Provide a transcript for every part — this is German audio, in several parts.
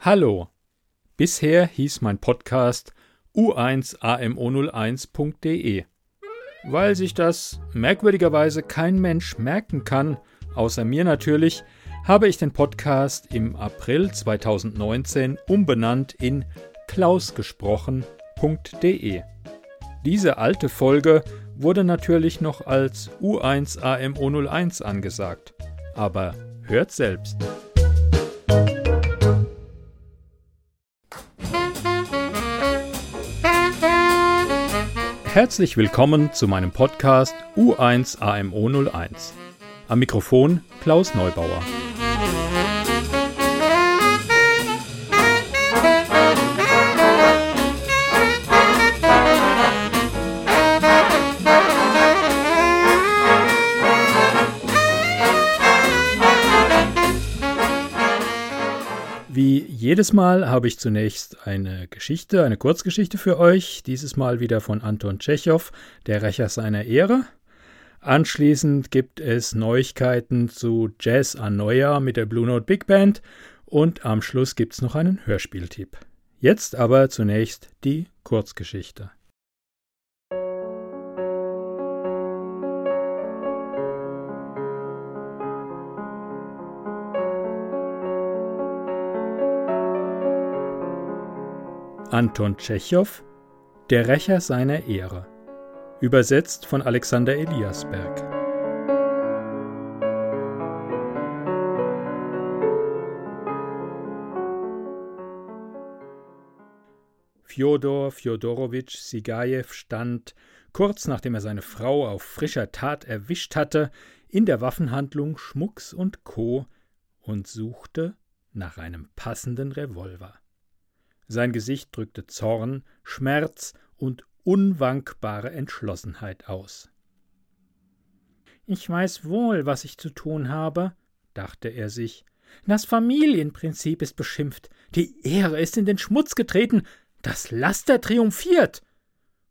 Hallo. Bisher hieß mein Podcast u1amo01.de. Weil sich das merkwürdigerweise kein Mensch merken kann, außer mir natürlich, habe ich den Podcast im April 2019 umbenannt in klausgesprochen.de. Diese alte Folge wurde natürlich noch als U1AMO01 angesagt. Aber hört selbst. Herzlich willkommen zu meinem Podcast U1AMO01. Am Mikrofon Klaus Neubauer. Jedes Mal habe ich zunächst eine Geschichte, eine Kurzgeschichte für euch, dieses Mal wieder von Anton Tschechow, der Rächer seiner Ehre. Anschließend gibt es Neuigkeiten zu Jazz Anoia mit der Blue Note Big Band und am Schluss gibt es noch einen Hörspieltipp. Jetzt aber zunächst die Kurzgeschichte. Anton Tschechow Der Rächer seiner Ehre Übersetzt von Alexander Eliasberg Fjodor Fjodorowitsch Sigajew stand, kurz nachdem er seine Frau auf frischer Tat erwischt hatte, in der Waffenhandlung Schmucks und Co. und suchte nach einem passenden Revolver. Sein Gesicht drückte Zorn, Schmerz und unwankbare Entschlossenheit aus. Ich weiß wohl, was ich zu tun habe, dachte er sich. Das Familienprinzip ist beschimpft, die Ehre ist in den Schmutz getreten, das Laster triumphiert.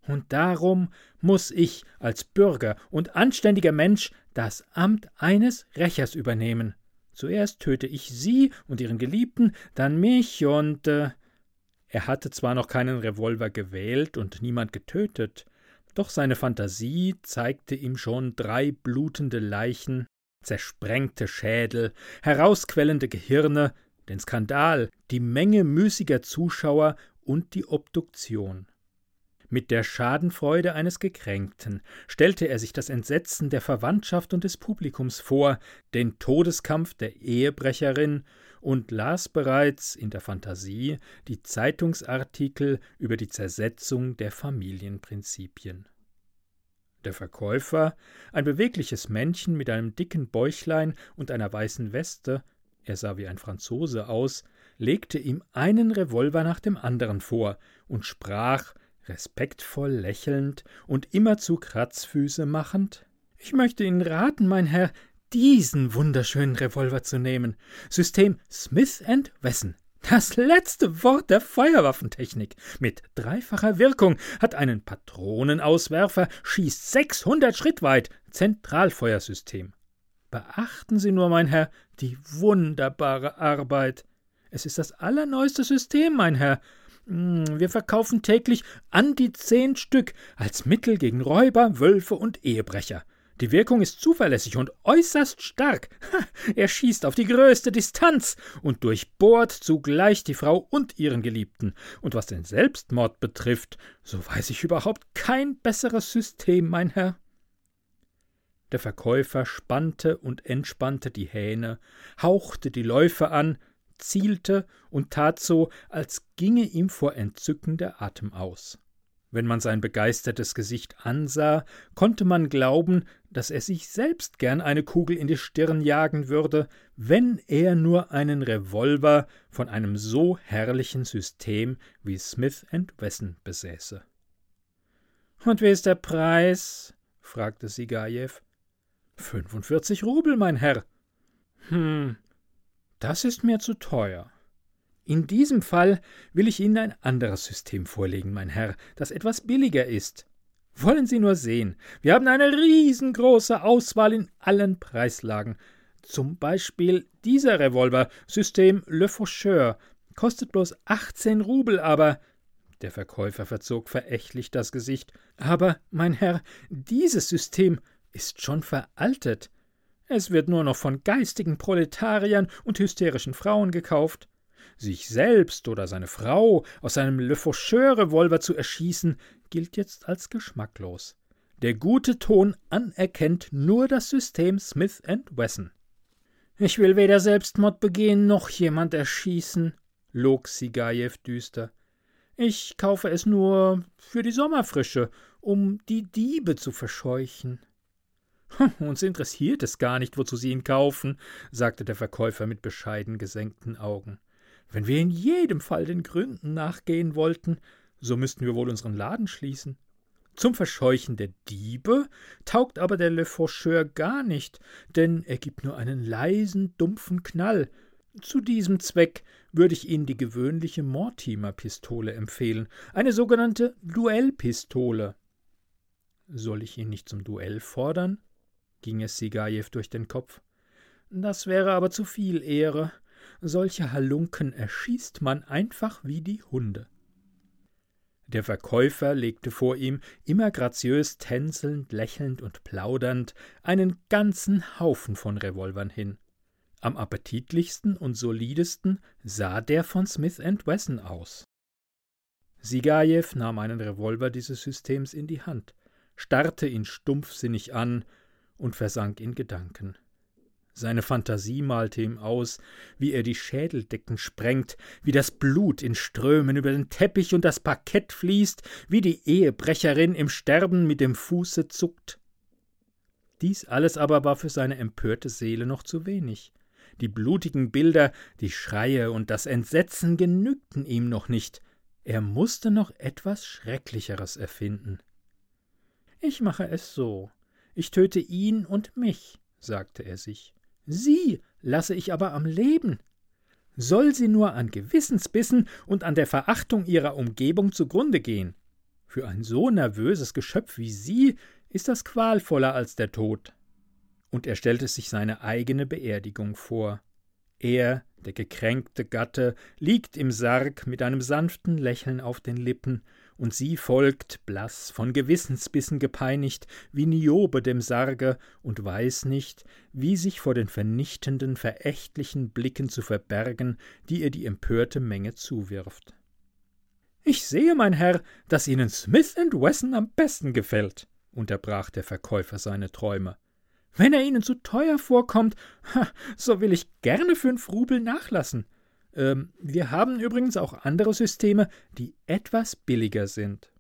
Und darum muss ich als Bürger und anständiger Mensch das Amt eines Rächers übernehmen. Zuerst töte ich Sie und Ihren Geliebten, dann mich und äh, er hatte zwar noch keinen Revolver gewählt und niemand getötet, doch seine Fantasie zeigte ihm schon drei blutende Leichen, zersprengte Schädel, herausquellende Gehirne, den Skandal, die Menge müßiger Zuschauer und die Obduktion. Mit der Schadenfreude eines Gekränkten stellte er sich das Entsetzen der Verwandtschaft und des Publikums vor, den Todeskampf der Ehebrecherin und las bereits in der Fantasie die Zeitungsartikel über die Zersetzung der Familienprinzipien. Der Verkäufer, ein bewegliches Männchen mit einem dicken Bäuchlein und einer weißen Weste, er sah wie ein Franzose aus, legte ihm einen Revolver nach dem anderen vor und sprach, respektvoll lächelnd und immerzu Kratzfüße machend Ich möchte Ihnen raten, mein Herr, diesen wunderschönen Revolver zu nehmen. System Smith Wesson. Das letzte Wort der Feuerwaffentechnik. Mit dreifacher Wirkung hat einen Patronenauswerfer, schießt 600 Schritt weit. Zentralfeuersystem. Beachten Sie nur, mein Herr, die wunderbare Arbeit. Es ist das allerneueste System, mein Herr. Hm, wir verkaufen täglich an die zehn Stück als Mittel gegen Räuber, Wölfe und Ehebrecher. Die Wirkung ist zuverlässig und äußerst stark. er schießt auf die größte Distanz und durchbohrt zugleich die Frau und ihren Geliebten. Und was den Selbstmord betrifft, so weiß ich überhaupt kein besseres System, mein Herr. Der Verkäufer spannte und entspannte die Hähne, hauchte die Läufe an, zielte und tat so, als ginge ihm vor Entzücken der Atem aus. Wenn man sein begeistertes Gesicht ansah, konnte man glauben, dass er sich selbst gern eine Kugel in die Stirn jagen würde, wenn er nur einen Revolver von einem so herrlichen System wie Smith Wesson besäße. Und wie ist der Preis? fragte Sigajew. Fünfundvierzig Rubel, mein Herr. Hm, das ist mir zu teuer. In diesem Fall will ich Ihnen ein anderes System vorlegen, mein Herr, das etwas billiger ist. Wollen Sie nur sehen, wir haben eine riesengroße Auswahl in allen Preislagen. Zum Beispiel dieser Revolver, System Le Faucheur, kostet bloß achtzehn Rubel, aber der Verkäufer verzog verächtlich das Gesicht. Aber, mein Herr, dieses System ist schon veraltet. Es wird nur noch von geistigen Proletariern und hysterischen Frauen gekauft. Sich selbst oder seine Frau aus einem Le Faucheur-Revolver zu erschießen, gilt jetzt als geschmacklos. Der gute Ton anerkennt nur das System Smith Wesson. Ich will weder Selbstmord begehen noch jemand erschießen, log Sigajew düster. Ich kaufe es nur für die Sommerfrische, um die Diebe zu verscheuchen. Uns interessiert es gar nicht, wozu Sie ihn kaufen, sagte der Verkäufer mit bescheiden gesenkten Augen. Wenn wir in jedem Fall den Gründen nachgehen wollten, so müssten wir wohl unseren Laden schließen. Zum Verscheuchen der Diebe taugt aber der Le Faucheur gar nicht, denn er gibt nur einen leisen, dumpfen Knall, zu diesem Zweck würde ich Ihnen die gewöhnliche Mortimer-Pistole empfehlen, eine sogenannte Duellpistole. Soll ich ihn nicht zum Duell fordern? ging es Sigajew durch den Kopf. Das wäre aber zu viel Ehre. Solche Halunken erschießt man einfach wie die Hunde. Der Verkäufer legte vor ihm, immer graziös tänzelnd, lächelnd und plaudernd, einen ganzen Haufen von Revolvern hin. Am appetitlichsten und solidesten sah der von Smith Wesson aus. Sigajew nahm einen Revolver dieses Systems in die Hand, starrte ihn stumpfsinnig an und versank in Gedanken. Seine Fantasie malte ihm aus, wie er die Schädeldecken sprengt, wie das Blut in Strömen über den Teppich und das Parkett fließt, wie die Ehebrecherin im Sterben mit dem Fuße zuckt. Dies alles aber war für seine empörte Seele noch zu wenig. Die blutigen Bilder, die Schreie und das Entsetzen genügten ihm noch nicht. Er musste noch etwas Schrecklicheres erfinden. Ich mache es so. Ich töte ihn und mich, sagte er sich. Sie lasse ich aber am Leben. Soll sie nur an Gewissensbissen und an der Verachtung ihrer Umgebung zugrunde gehen. Für ein so nervöses Geschöpf wie sie ist das qualvoller als der Tod und er stellte sich seine eigene Beerdigung vor. Er, der gekränkte Gatte, liegt im Sarg mit einem sanften Lächeln auf den Lippen, und sie folgt, blass, von Gewissensbissen gepeinigt, wie Niobe dem Sarge, und weiß nicht, wie sich vor den vernichtenden, verächtlichen Blicken zu verbergen, die ihr die empörte Menge zuwirft. Ich sehe, mein Herr, dass Ihnen Smith Wesson am besten gefällt, unterbrach der Verkäufer seine Träume. Wenn er Ihnen zu teuer vorkommt, so will ich gerne fünf Rubel nachlassen. Ähm, wir haben übrigens auch andere Systeme, die etwas billiger sind.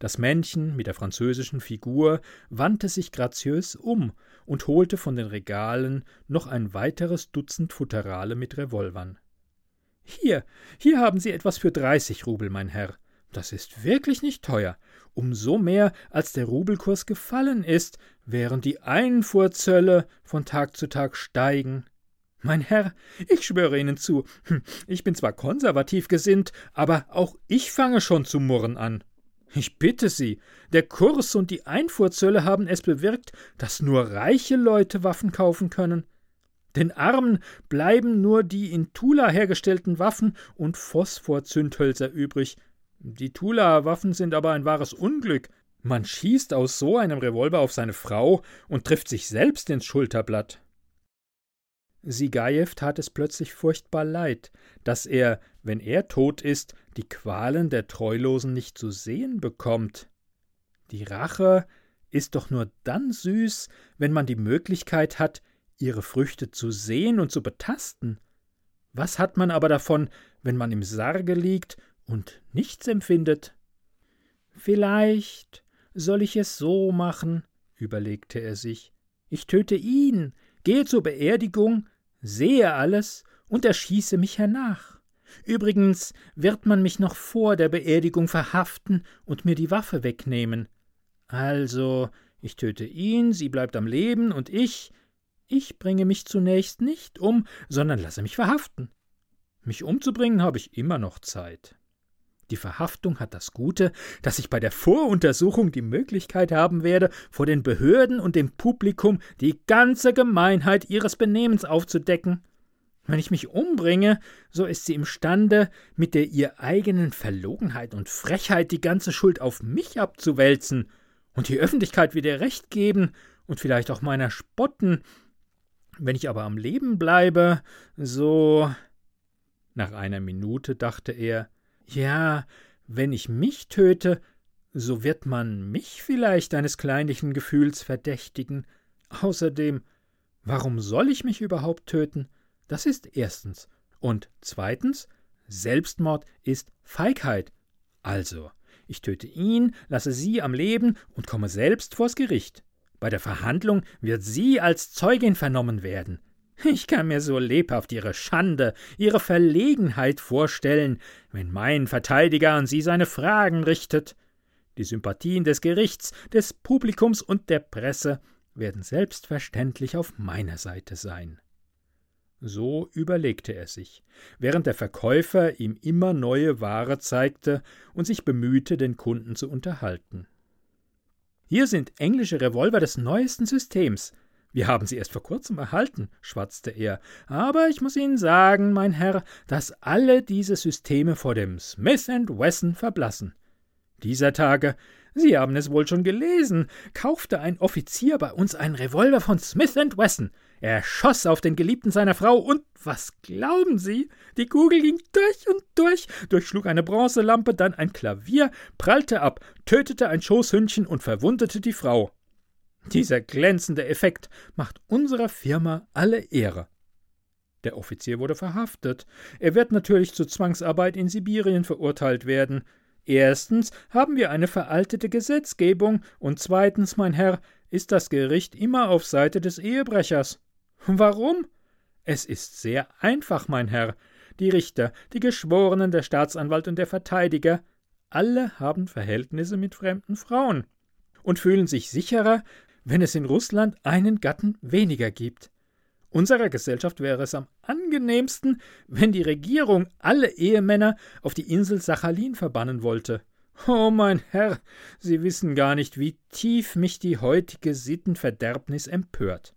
Das Männchen mit der französischen Figur wandte sich graziös um und holte von den Regalen noch ein weiteres Dutzend Futterale mit Revolvern. Hier, hier haben Sie etwas für dreißig Rubel, mein Herr. Das ist wirklich nicht teuer, umso mehr, als der Rubelkurs gefallen ist, während die Einfuhrzölle von Tag zu Tag steigen. Mein Herr, ich schwöre Ihnen zu, hm, ich bin zwar konservativ gesinnt, aber auch ich fange schon zu murren an. Ich bitte Sie, der Kurs und die Einfuhrzölle haben es bewirkt, dass nur reiche Leute Waffen kaufen können. Den Armen bleiben nur die in Tula hergestellten Waffen und Phosphorzündhölzer übrig, die Tula-Waffen sind aber ein wahres Unglück. Man schießt aus so einem Revolver auf seine Frau und trifft sich selbst ins Schulterblatt. Sigajew tat es plötzlich furchtbar leid, dass er, wenn er tot ist, die Qualen der Treulosen nicht zu sehen bekommt. Die Rache ist doch nur dann süß, wenn man die Möglichkeit hat, ihre Früchte zu sehen und zu betasten. Was hat man aber davon, wenn man im Sarge liegt und nichts empfindet. Vielleicht soll ich es so machen, überlegte er sich. Ich töte ihn, gehe zur Beerdigung, sehe alles und erschieße mich hernach. Übrigens wird man mich noch vor der Beerdigung verhaften und mir die Waffe wegnehmen. Also, ich töte ihn, sie bleibt am Leben, und ich, ich bringe mich zunächst nicht um, sondern lasse mich verhaften. Mich umzubringen habe ich immer noch Zeit. Die Verhaftung hat das Gute, dass ich bei der Voruntersuchung die Möglichkeit haben werde, vor den Behörden und dem Publikum die ganze Gemeinheit ihres Benehmens aufzudecken. Wenn ich mich umbringe, so ist sie imstande, mit der ihr eigenen Verlogenheit und Frechheit die ganze Schuld auf mich abzuwälzen und die Öffentlichkeit wieder recht geben und vielleicht auch meiner spotten. Wenn ich aber am Leben bleibe, so. Nach einer Minute dachte er, ja, wenn ich mich töte, so wird man mich vielleicht eines kleinlichen Gefühls verdächtigen. Außerdem, warum soll ich mich überhaupt töten? Das ist erstens. Und zweitens, Selbstmord ist Feigheit. Also, ich töte ihn, lasse sie am Leben und komme selbst vors Gericht. Bei der Verhandlung wird sie als Zeugin vernommen werden. Ich kann mir so lebhaft ihre Schande, ihre Verlegenheit vorstellen, wenn mein Verteidiger an sie seine Fragen richtet. Die Sympathien des Gerichts, des Publikums und der Presse werden selbstverständlich auf meiner Seite sein. So überlegte er sich, während der Verkäufer ihm immer neue Ware zeigte und sich bemühte, den Kunden zu unterhalten. Hier sind englische Revolver des neuesten Systems. Wir haben sie erst vor kurzem erhalten, schwatzte er, aber ich muss Ihnen sagen, mein Herr, dass alle diese Systeme vor dem Smith Wesson verblassen. Dieser Tage, Sie haben es wohl schon gelesen, kaufte ein Offizier bei uns einen Revolver von Smith Wesson. Er schoss auf den Geliebten seiner Frau und was glauben Sie? Die Kugel ging durch und durch, durchschlug eine Bronzelampe, dann ein Klavier, prallte ab, tötete ein Schoßhündchen und verwundete die Frau. Dieser glänzende Effekt macht unserer Firma alle Ehre. Der Offizier wurde verhaftet. Er wird natürlich zur Zwangsarbeit in Sibirien verurteilt werden. Erstens haben wir eine veraltete Gesetzgebung und zweitens, mein Herr, ist das Gericht immer auf Seite des Ehebrechers. Warum? Es ist sehr einfach, mein Herr. Die Richter, die Geschworenen, der Staatsanwalt und der Verteidiger, alle haben Verhältnisse mit fremden Frauen und fühlen sich sicherer, wenn es in Russland einen Gatten weniger gibt. Unserer Gesellschaft wäre es am angenehmsten, wenn die Regierung alle Ehemänner auf die Insel Sachalin verbannen wollte. Oh, mein Herr, Sie wissen gar nicht, wie tief mich die heutige Sittenverderbnis empört.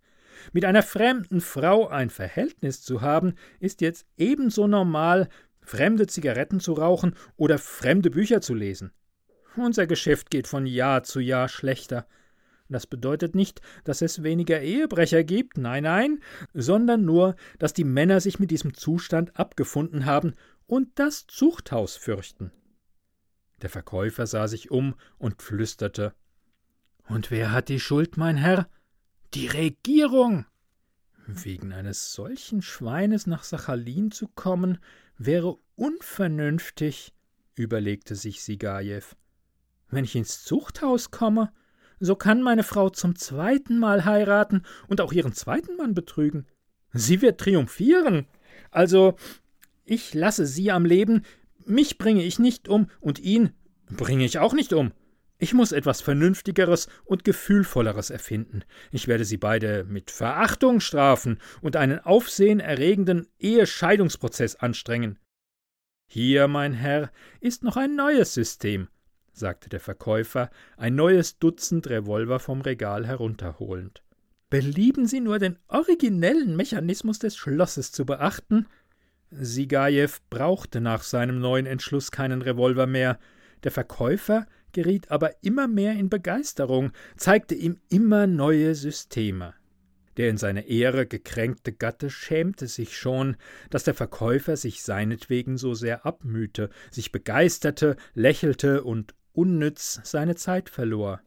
Mit einer fremden Frau ein Verhältnis zu haben, ist jetzt ebenso normal, fremde Zigaretten zu rauchen oder fremde Bücher zu lesen. Unser Geschäft geht von Jahr zu Jahr schlechter. Das bedeutet nicht, dass es weniger Ehebrecher gibt, nein, nein, sondern nur, dass die Männer sich mit diesem Zustand abgefunden haben und das Zuchthaus fürchten. Der Verkäufer sah sich um und flüsterte Und wer hat die Schuld, mein Herr? Die Regierung. Wegen eines solchen Schweines nach Sachalin zu kommen, wäre unvernünftig, überlegte sich Sigajew. Wenn ich ins Zuchthaus komme, so kann meine Frau zum zweiten Mal heiraten und auch ihren zweiten Mann betrügen. Sie wird triumphieren. Also, ich lasse sie am Leben, mich bringe ich nicht um und ihn bringe ich auch nicht um. Ich muss etwas Vernünftigeres und Gefühlvolleres erfinden. Ich werde sie beide mit Verachtung strafen und einen aufsehenerregenden Ehescheidungsprozess anstrengen. Hier, mein Herr, ist noch ein neues System, sagte der Verkäufer, ein neues Dutzend Revolver vom Regal herunterholend. Belieben Sie nur den originellen Mechanismus des Schlosses zu beachten. Sigajew brauchte nach seinem neuen Entschluss keinen Revolver mehr. Der Verkäufer geriet aber immer mehr in Begeisterung, zeigte ihm immer neue Systeme. Der in seine Ehre gekränkte Gatte schämte sich schon, dass der Verkäufer sich seinetwegen so sehr abmühte, sich begeisterte, lächelte und unnütz seine Zeit verlor.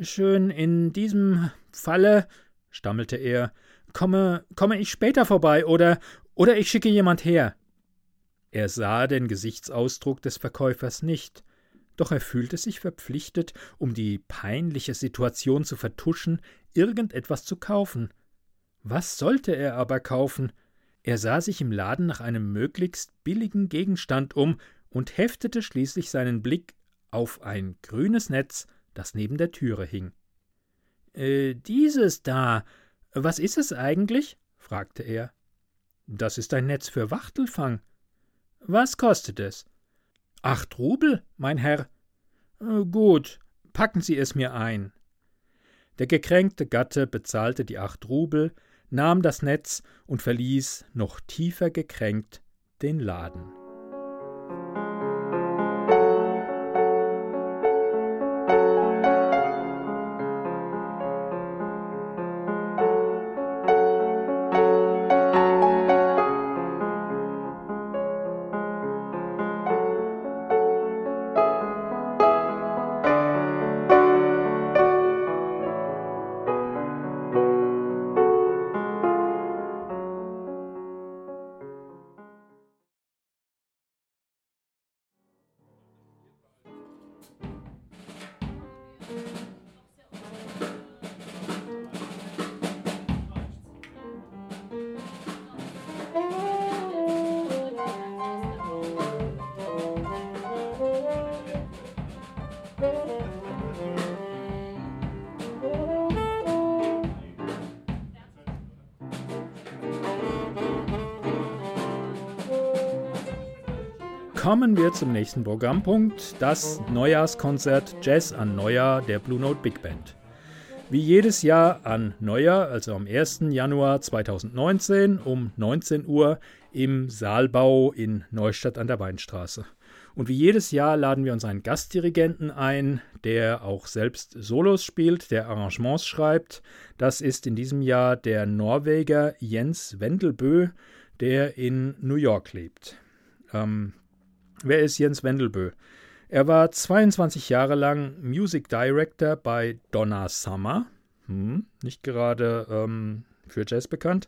Schön, in diesem Falle, stammelte er, komme, komme ich später vorbei oder, oder ich schicke jemand her. Er sah den Gesichtsausdruck des Verkäufers nicht, doch er fühlte sich verpflichtet, um die peinliche Situation zu vertuschen, irgendetwas zu kaufen. Was sollte er aber kaufen? Er sah sich im Laden nach einem möglichst billigen Gegenstand um und heftete schließlich seinen Blick auf ein grünes Netz, das neben der Türe hing. Äh, dieses da, was ist es eigentlich? fragte er. Das ist ein Netz für Wachtelfang. Was kostet es? Acht Rubel, mein Herr. Äh, gut, packen Sie es mir ein. Der gekränkte Gatte bezahlte die acht Rubel, nahm das Netz und verließ, noch tiefer gekränkt, den Laden. Kommen wir zum nächsten Programmpunkt, das Neujahrskonzert Jazz an Neujahr der Blue Note Big Band. Wie jedes Jahr an Neujahr, also am 1. Januar 2019 um 19 Uhr im Saalbau in Neustadt an der Weinstraße. Und wie jedes Jahr laden wir uns einen Gastdirigenten ein, der auch selbst Solos spielt, der Arrangements schreibt. Das ist in diesem Jahr der Norweger Jens Wendelbö, der in New York lebt. Ähm, Wer ist Jens Wendelbö? Er war 22 Jahre lang Music Director bei Donna Summer, hm, nicht gerade ähm, für Jazz bekannt.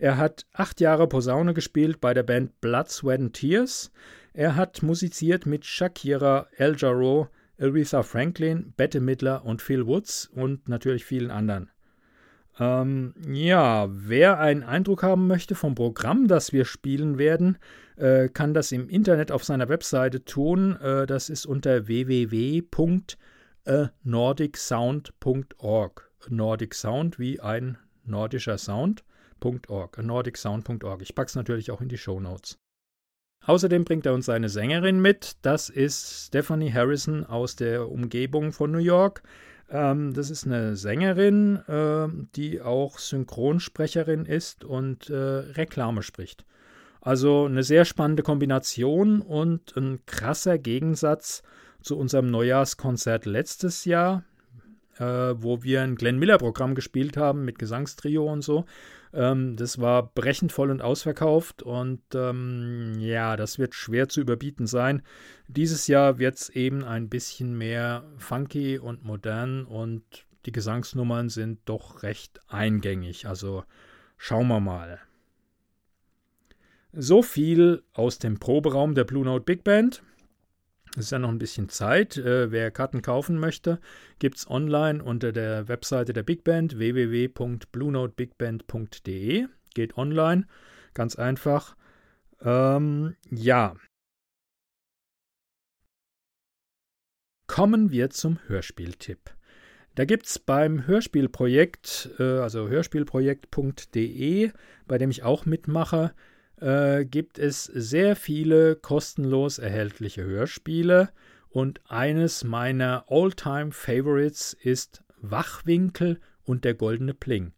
Er hat acht Jahre Posaune gespielt bei der Band Blood, Sweat and Tears. Er hat musiziert mit Shakira, El Jarreau, Aretha Franklin, Bette Midler und Phil Woods und natürlich vielen anderen. Ähm, ja, wer einen Eindruck haben möchte vom Programm, das wir spielen werden, äh, kann das im Internet auf seiner Webseite tun. Äh, das ist unter www.nordicsound.org. Nordic Sound wie ein nordischer Sound.org. nordicsound.org. Ich packe es natürlich auch in die Show Notes. Außerdem bringt er uns seine Sängerin mit. Das ist Stephanie Harrison aus der Umgebung von New York. Ähm, das ist eine Sängerin, äh, die auch Synchronsprecherin ist und äh, Reklame spricht. Also eine sehr spannende Kombination und ein krasser Gegensatz zu unserem Neujahrskonzert letztes Jahr, äh, wo wir ein Glenn Miller-Programm gespielt haben mit Gesangstrio und so. Ähm, das war brechend voll und ausverkauft und ähm, ja, das wird schwer zu überbieten sein. Dieses Jahr wird es eben ein bisschen mehr funky und modern und die Gesangsnummern sind doch recht eingängig. Also schauen wir mal. So viel aus dem Proberaum der Blue Note Big Band. Es ist ja noch ein bisschen Zeit. Äh, wer Karten kaufen möchte, gibt es online unter der Webseite der Big Band www.bluenotebigband.de. Geht online, ganz einfach. Ähm, ja. Kommen wir zum Hörspieltipp. Da gibt es beim Hörspielprojekt, äh, also hörspielprojekt.de, bei dem ich auch mitmache, äh, gibt es sehr viele kostenlos erhältliche Hörspiele und eines meiner All-Time Favorites ist Wachwinkel und der goldene Pling.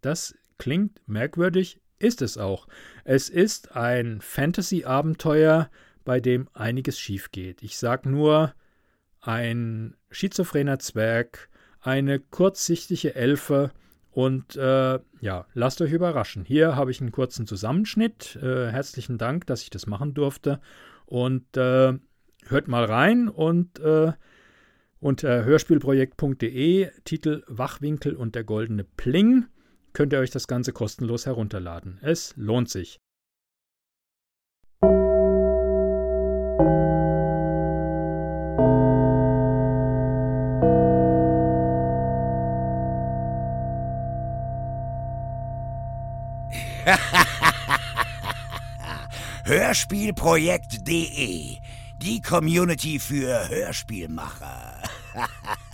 Das klingt merkwürdig, ist es auch. Es ist ein Fantasy-Abenteuer, bei dem einiges schief geht. Ich sag nur ein schizophrener Zwerg, eine kurzsichtige Elfe und äh, ja, lasst euch überraschen. Hier habe ich einen kurzen Zusammenschnitt. Äh, herzlichen Dank, dass ich das machen durfte. Und äh, hört mal rein und äh, unter hörspielprojekt.de, Titel Wachwinkel und der goldene Pling, könnt ihr euch das Ganze kostenlos herunterladen. Es lohnt sich. Hörspielprojekt.de, die Community für Hörspielmacher.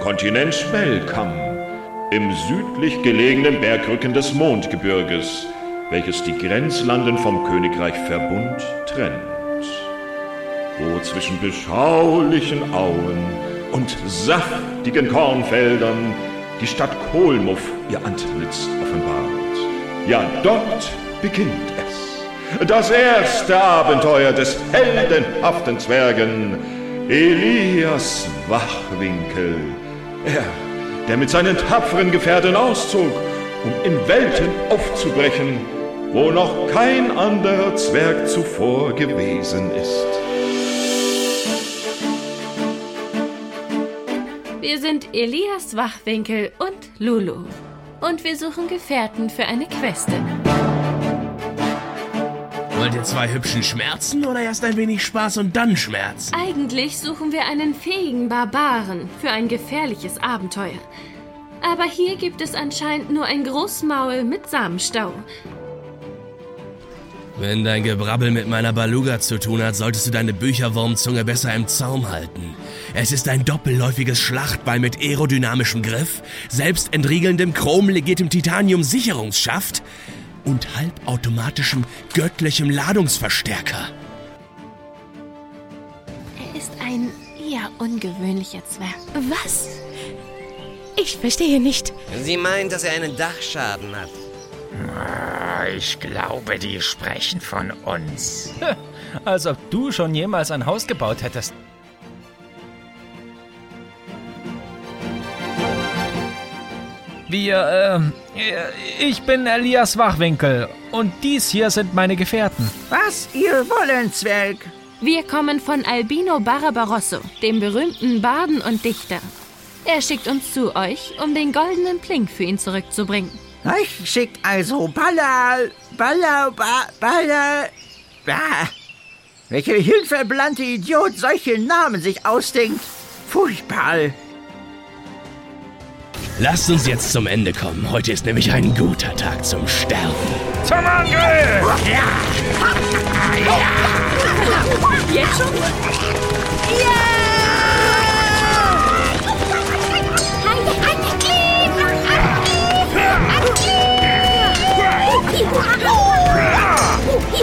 Kontinent Spellkamm, im südlich gelegenen Bergrücken des Mondgebirges, welches die Grenzlanden vom Königreich Verbund trennt, wo zwischen beschaulichen Auen und saftigen Kornfeldern die Stadt Kohlmuff ihr Antlitz offenbart. Ja, dort beginnt es. Das erste Abenteuer des heldenhaften Zwergen Elias Wachwinkel. Er, der mit seinen tapferen Gefährten auszog, um in Welten aufzubrechen, wo noch kein anderer Zwerg zuvor gewesen ist. Wir sind Elias Wachwinkel und Lulu. Und wir suchen Gefährten für eine Queste. Wollt ihr zwei hübschen Schmerzen oder erst ein wenig Spaß und dann Schmerz? Eigentlich suchen wir einen fähigen Barbaren für ein gefährliches Abenteuer. Aber hier gibt es anscheinend nur ein Großmaul mit Samenstau. Wenn dein Gebrabbel mit meiner Baluga zu tun hat, solltest du deine Bücherwurmzunge besser im Zaum halten. Es ist ein doppelläufiges Schlachtball mit aerodynamischem Griff, selbstentriegelndem chromlegiertem Titanium-Sicherungsschaft und halbautomatischem göttlichem Ladungsverstärker. Er ist ein eher ungewöhnlicher Zwerg. Was? Ich verstehe nicht. Sie meint, dass er einen Dachschaden hat. Ich glaube, die sprechen von uns. Als ob du schon jemals ein Haus gebaut hättest. Wir, ähm, äh, ich bin Elias Wachwinkel und dies hier sind meine Gefährten. Was ihr wollen, Zwerg? Wir kommen von Albino Barbarosso, dem berühmten Baden und Dichter. Er schickt uns zu euch, um den goldenen Plink für ihn zurückzubringen. Ich schickt also Baller, Baller, ba, Baller. Bah. Welche hilfeblante Idiot solche Namen sich ausdenkt. Furchtbar. Lasst uns jetzt zum Ende kommen. Heute ist nämlich ein guter Tag zum Sterben. Zum Angriff! Jetzt schon?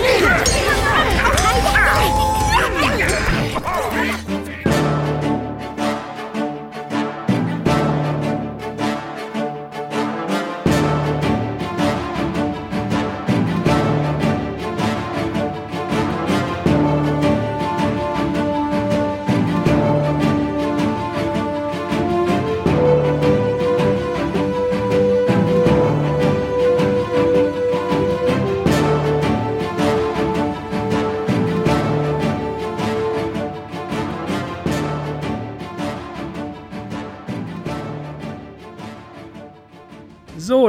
So,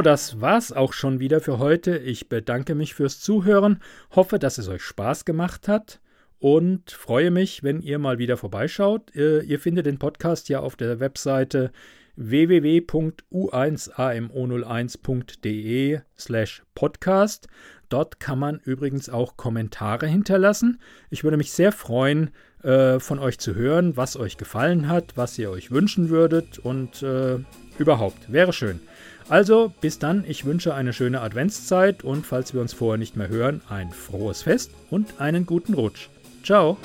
das war's auch schon wieder für heute. Ich bedanke mich fürs Zuhören, hoffe, dass es euch Spaß gemacht hat und freue mich, wenn ihr mal wieder vorbeischaut. Ihr, ihr findet den Podcast ja auf der Webseite www.u1amo01.de slash podcast. Dort kann man übrigens auch Kommentare hinterlassen. Ich würde mich sehr freuen, äh, von euch zu hören, was euch gefallen hat, was ihr euch wünschen würdet und äh, überhaupt. Wäre schön. Also, bis dann, ich wünsche eine schöne Adventszeit und falls wir uns vorher nicht mehr hören, ein frohes Fest und einen guten Rutsch. Ciao.